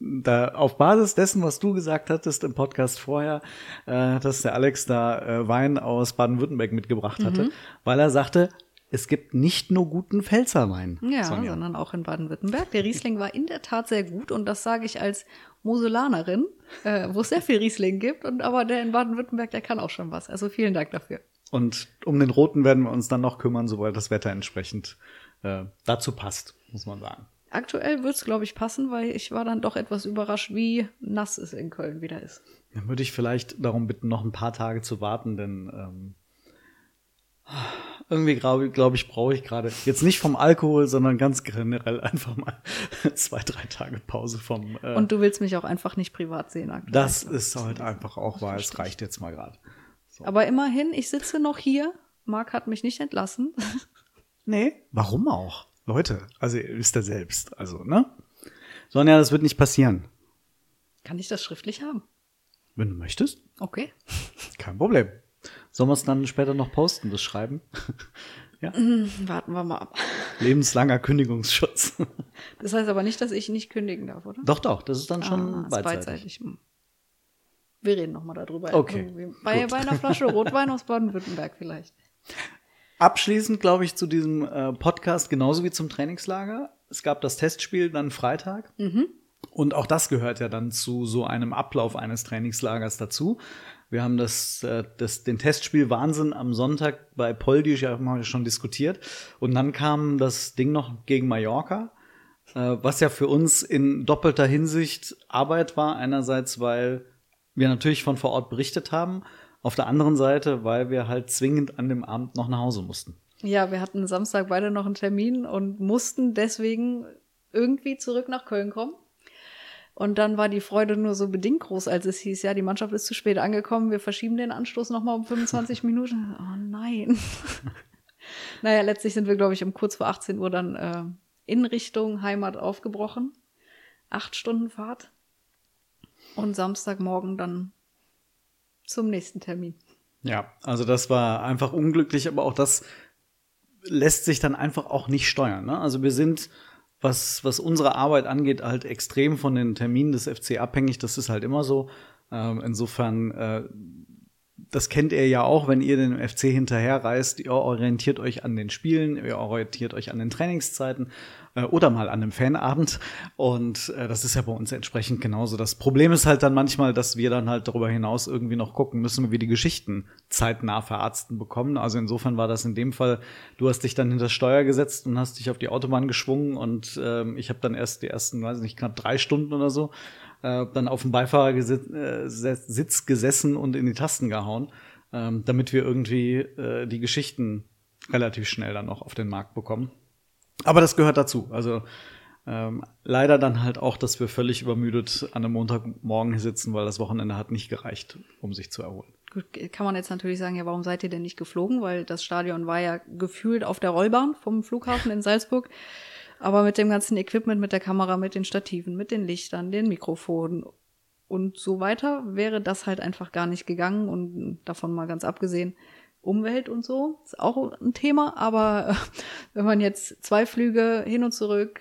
da auf Basis dessen, was du gesagt hattest im Podcast vorher, äh, dass der Alex da äh, Wein aus Baden-Württemberg mitgebracht hatte, weil er sagte, es gibt nicht nur guten Pfälzerwein. Ja, Sonja. sondern auch in Baden-Württemberg. Der Riesling war in der Tat sehr gut und das sage ich als Moselanerin, äh, wo es sehr viel Riesling gibt und aber der in Baden-Württemberg, der kann auch schon was. Also vielen Dank dafür. Und um den roten werden wir uns dann noch kümmern, sobald das Wetter entsprechend äh, dazu passt, muss man sagen. Aktuell wird's, glaube ich, passen, weil ich war dann doch etwas überrascht, wie nass es in Köln wieder ist. Dann würde ich vielleicht darum bitten, noch ein paar Tage zu warten, denn ähm, irgendwie glaube glaub ich, brauche ich gerade jetzt nicht vom Alkohol, sondern ganz generell einfach mal zwei, drei Tage Pause vom. Äh, Und du willst mich auch einfach nicht privat sehen aktuell. das ist halt einfach auch wahr. Es reicht jetzt mal gerade. Aber immerhin, ich sitze noch hier. Marc hat mich nicht entlassen. Nee. Warum auch? Leute, also ihr wisst ja selbst. Also, ne? Sonja, das wird nicht passieren. Kann ich das schriftlich haben? Wenn du möchtest, Okay. kein Problem. Sollen wir es dann später noch posten, das Schreiben? ja. Warten wir mal ab. Lebenslanger Kündigungsschutz. Das heißt aber nicht, dass ich nicht kündigen darf, oder? doch, doch, das ist dann schon Ah, ist beidseitig. beidseitig. Hm. Wir reden noch mal darüber. Okay. Bei, bei einer Flasche Rotwein aus Baden-Württemberg vielleicht. Abschließend, glaube ich, zu diesem äh, Podcast, genauso wie zum Trainingslager. Es gab das Testspiel dann Freitag. Und auch das gehört ja dann zu so einem Ablauf eines Trainingslagers dazu. Wir haben das, äh, das, den Testspiel Wahnsinn am Sonntag bei Poldi ja schon diskutiert. Und dann kam das Ding noch gegen Mallorca. äh, was ja für uns in doppelter Hinsicht Arbeit war. Einerseits, weil wir natürlich von vor Ort berichtet haben, auf der anderen Seite, weil wir halt zwingend an dem Abend noch nach Hause mussten. Ja, wir hatten Samstag beide noch einen Termin und mussten deswegen irgendwie zurück nach Köln kommen. Und dann war die Freude nur so bedingt groß, als es hieß, ja, die Mannschaft ist zu spät angekommen, wir verschieben den Anstoß nochmal um 25 Minuten. Oh nein. naja, letztlich sind wir, glaube ich, um kurz vor 18 Uhr dann äh, in Richtung Heimat aufgebrochen. Acht Stunden Fahrt. Und Samstagmorgen dann zum nächsten Termin. Ja, also das war einfach unglücklich, aber auch das lässt sich dann einfach auch nicht steuern. Ne? Also wir sind was, was unsere Arbeit angeht, halt extrem von den Terminen des FC abhängig. Das ist halt immer so. Ähm, insofern, äh, das kennt ihr ja auch, wenn ihr den FC hinterherreist. Ihr orientiert euch an den Spielen, ihr orientiert euch an den Trainingszeiten äh, oder mal an einem Fanabend. Und äh, das ist ja bei uns entsprechend genauso. Das Problem ist halt dann manchmal, dass wir dann halt darüber hinaus irgendwie noch gucken müssen, wie wir die Geschichten zeitnah verarzten bekommen. Also insofern war das in dem Fall, du hast dich dann hinter Steuer gesetzt und hast dich auf die Autobahn geschwungen und ähm, ich habe dann erst die ersten, weiß nicht, knapp drei Stunden oder so äh, dann auf dem Beifahrersitz gesessen und in die Tasten gehauen, ähm, damit wir irgendwie äh, die Geschichten relativ schnell dann noch auf den Markt bekommen. Aber das gehört dazu. Also ähm, leider dann halt auch, dass wir völlig übermüdet an einem Montagmorgen hier sitzen, weil das Wochenende hat nicht gereicht, um sich zu erholen. Gut, kann man jetzt natürlich sagen, ja, warum seid ihr denn nicht geflogen? Weil das Stadion war ja gefühlt auf der Rollbahn vom Flughafen in Salzburg. Aber mit dem ganzen Equipment, mit der Kamera, mit den Stativen, mit den Lichtern, den Mikrofonen und so weiter, wäre das halt einfach gar nicht gegangen. Und davon mal ganz abgesehen, Umwelt und so ist auch ein Thema. Aber wenn man jetzt zwei Flüge hin und zurück,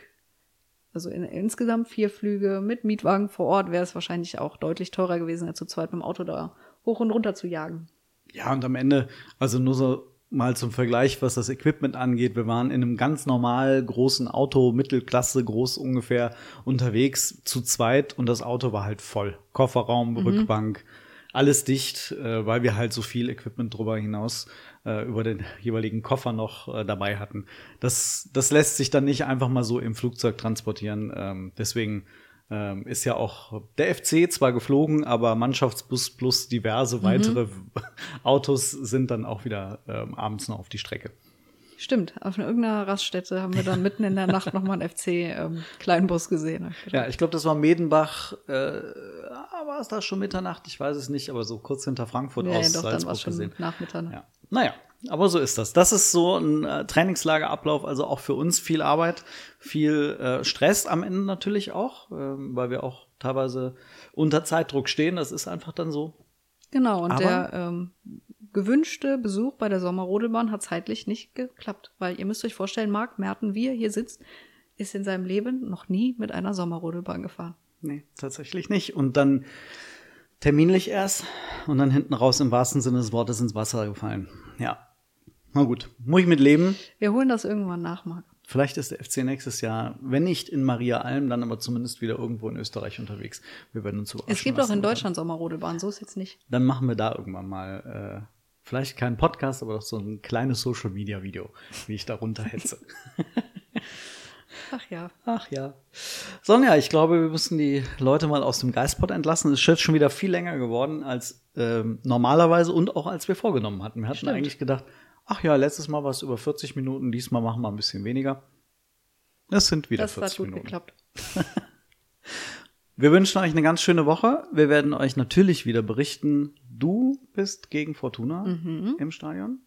also in, insgesamt vier Flüge mit Mietwagen vor Ort, wäre es wahrscheinlich auch deutlich teurer gewesen, als zu zweit mit dem Auto da hoch und runter zu jagen. Ja, und am Ende, also nur so mal zum Vergleich, was das Equipment angeht. Wir waren in einem ganz normal großen Auto, Mittelklasse, groß ungefähr unterwegs zu zweit und das Auto war halt voll. Kofferraum, mhm. Alles dicht, äh, weil wir halt so viel Equipment drüber hinaus äh, über den jeweiligen Koffer noch äh, dabei hatten. Das, das lässt sich dann nicht einfach mal so im Flugzeug transportieren. Ähm, deswegen ähm, ist ja auch der FC zwar geflogen, aber Mannschaftsbus plus diverse mhm. weitere mhm. Autos sind dann auch wieder ähm, abends noch auf die Strecke. Stimmt, auf irgendeiner Raststätte haben wir dann mitten in der Nacht nochmal einen FC-Kleinbus ähm, gesehen. Ja, ich glaube, das war Medenbach. Äh, war es da schon Mitternacht? Ich weiß es nicht, aber so kurz hinter Frankfurt nee, aus doch, Salzburg dann schon gesehen. Nach Mitternacht. Ja. Naja, aber so ist das. Das ist so ein äh, Trainingslagerablauf, also auch für uns viel Arbeit, viel äh, Stress am Ende natürlich auch, äh, weil wir auch teilweise unter Zeitdruck stehen. Das ist einfach dann so. Genau, und Aber der ähm, gewünschte Besuch bei der Sommerrodelbahn hat zeitlich nicht geklappt, weil ihr müsst euch vorstellen, Marc Merten, wie er hier sitzt, ist in seinem Leben noch nie mit einer Sommerrodelbahn gefahren. Nee, tatsächlich nicht. Und dann terminlich erst und dann hinten raus im wahrsten Sinne des Wortes ins Wasser gefallen. Ja. Na gut, muss ich mit leben. Wir holen das irgendwann nach, Marc. Vielleicht ist der FC nächstes Jahr, wenn nicht in Maria Alm, dann aber zumindest wieder irgendwo in Österreich unterwegs. Wir werden uns Es gibt auch in Deutschland Sommerrodelbahn, so ist jetzt nicht. Dann machen wir da irgendwann mal, äh, vielleicht keinen Podcast, aber doch so ein kleines Social Media Video, wie ich da runterhetze. Ach ja. Ach ja. Sonja, ich glaube, wir müssen die Leute mal aus dem Geistpot entlassen. Es ist schon wieder viel länger geworden als ähm, normalerweise und auch als wir vorgenommen hatten. Wir hatten Stimmt. eigentlich gedacht, ach ja, letztes Mal war es über 40 Minuten, diesmal machen wir ein bisschen weniger. Das sind wieder Das 40 hat gut Minuten. geklappt. Wir wünschen euch eine ganz schöne Woche. Wir werden euch natürlich wieder berichten. Du bist gegen Fortuna Mhm. im Stadion.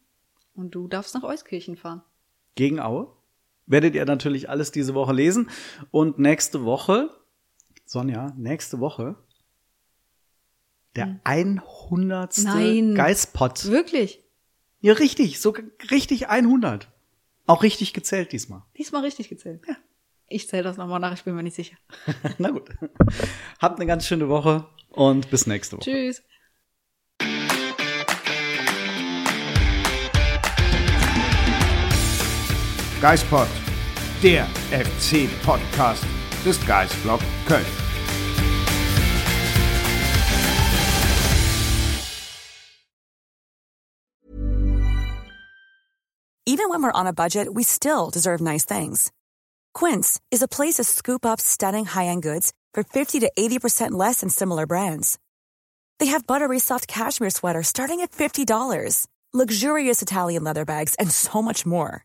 Und du darfst nach Euskirchen fahren. Gegen Aue. Werdet ihr natürlich alles diese Woche lesen. Und nächste Woche, Sonja, nächste Woche, der 100. Hm. Nein. Geistpot. Wirklich? Ja, richtig, so richtig 100. Auch richtig gezählt diesmal. Diesmal richtig gezählt. Ja. Ich zähle das nochmal nach, ich bin mir nicht sicher. Na gut. Habt eine ganz schöne Woche und bis nächste Woche. Tschüss. Geistpod, der FC-Podcast des Geistblog Köln. Even when we're on a budget, we still deserve nice things. Quince is a place to scoop up stunning high-end goods for 50 to 80% less than similar brands. They have buttery soft cashmere sweaters starting at $50, luxurious Italian leather bags, and so much more.